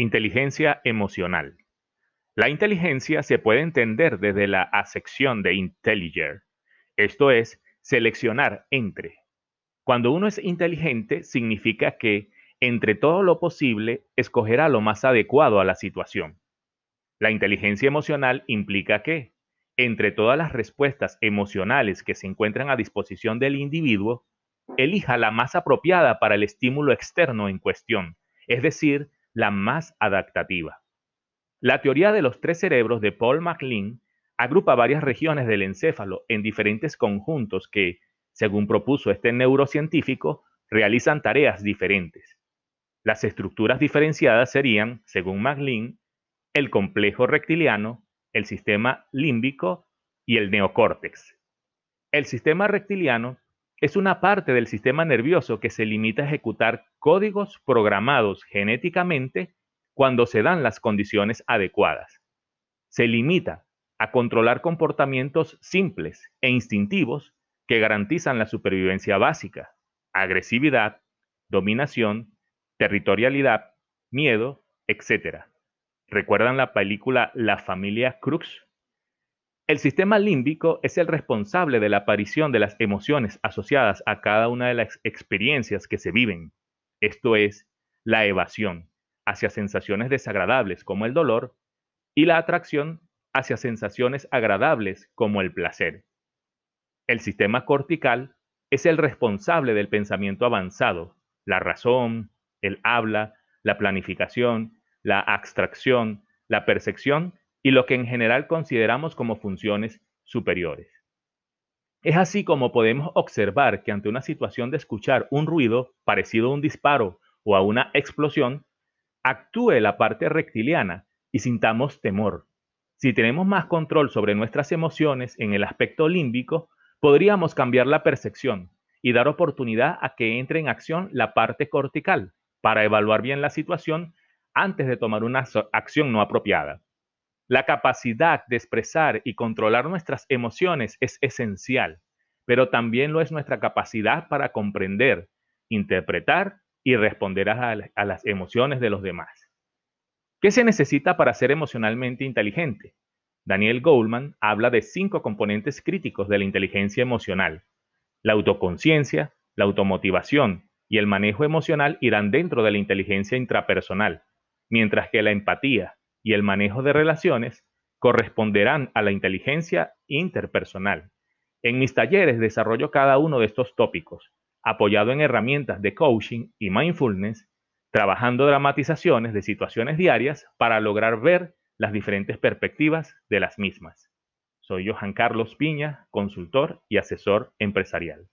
Inteligencia emocional. La inteligencia se puede entender desde la acepción de intelliger, esto es, seleccionar entre. Cuando uno es inteligente, significa que, entre todo lo posible, escogerá lo más adecuado a la situación. La inteligencia emocional implica que, entre todas las respuestas emocionales que se encuentran a disposición del individuo, elija la más apropiada para el estímulo externo en cuestión, es decir, la más adaptativa. La teoría de los tres cerebros de Paul MacLean agrupa varias regiones del encéfalo en diferentes conjuntos que, según propuso este neurocientífico, realizan tareas diferentes. Las estructuras diferenciadas serían, según MacLean, el complejo reptiliano, el sistema límbico y el neocórtex. El sistema reptiliano es una parte del sistema nervioso que se limita a ejecutar códigos programados genéticamente cuando se dan las condiciones adecuadas. Se limita a controlar comportamientos simples e instintivos que garantizan la supervivencia básica, agresividad, dominación, territorialidad, miedo, etc. ¿Recuerdan la película La familia Crux? El sistema límbico es el responsable de la aparición de las emociones asociadas a cada una de las experiencias que se viven. Esto es, la evasión hacia sensaciones desagradables como el dolor y la atracción hacia sensaciones agradables como el placer. El sistema cortical es el responsable del pensamiento avanzado, la razón, el habla, la planificación, la abstracción, la percepción y lo que en general consideramos como funciones superiores. Es así como podemos observar que ante una situación de escuchar un ruido parecido a un disparo o a una explosión, actúe la parte reptiliana y sintamos temor. Si tenemos más control sobre nuestras emociones en el aspecto límbico, podríamos cambiar la percepción y dar oportunidad a que entre en acción la parte cortical para evaluar bien la situación antes de tomar una acción no apropiada. La capacidad de expresar y controlar nuestras emociones es esencial, pero también lo es nuestra capacidad para comprender, interpretar y responder a, las emociones de los demás. ¿Qué se necesita para ser emocionalmente inteligente? Daniel Goldman habla de cinco componentes críticos de la inteligencia emocional. La autoconciencia, la automotivación y el manejo emocional irán dentro de la inteligencia intrapersonal, mientras que la empatía, y el manejo de relaciones corresponderán a la inteligencia interpersonal. En mis talleres desarrollo cada uno de estos tópicos, apoyado en herramientas de coaching y mindfulness, trabajando dramatizaciones de situaciones diarias para lograr ver las diferentes perspectivas de las mismas. Soy Johan Carlos Piña, consultor y asesor empresarial.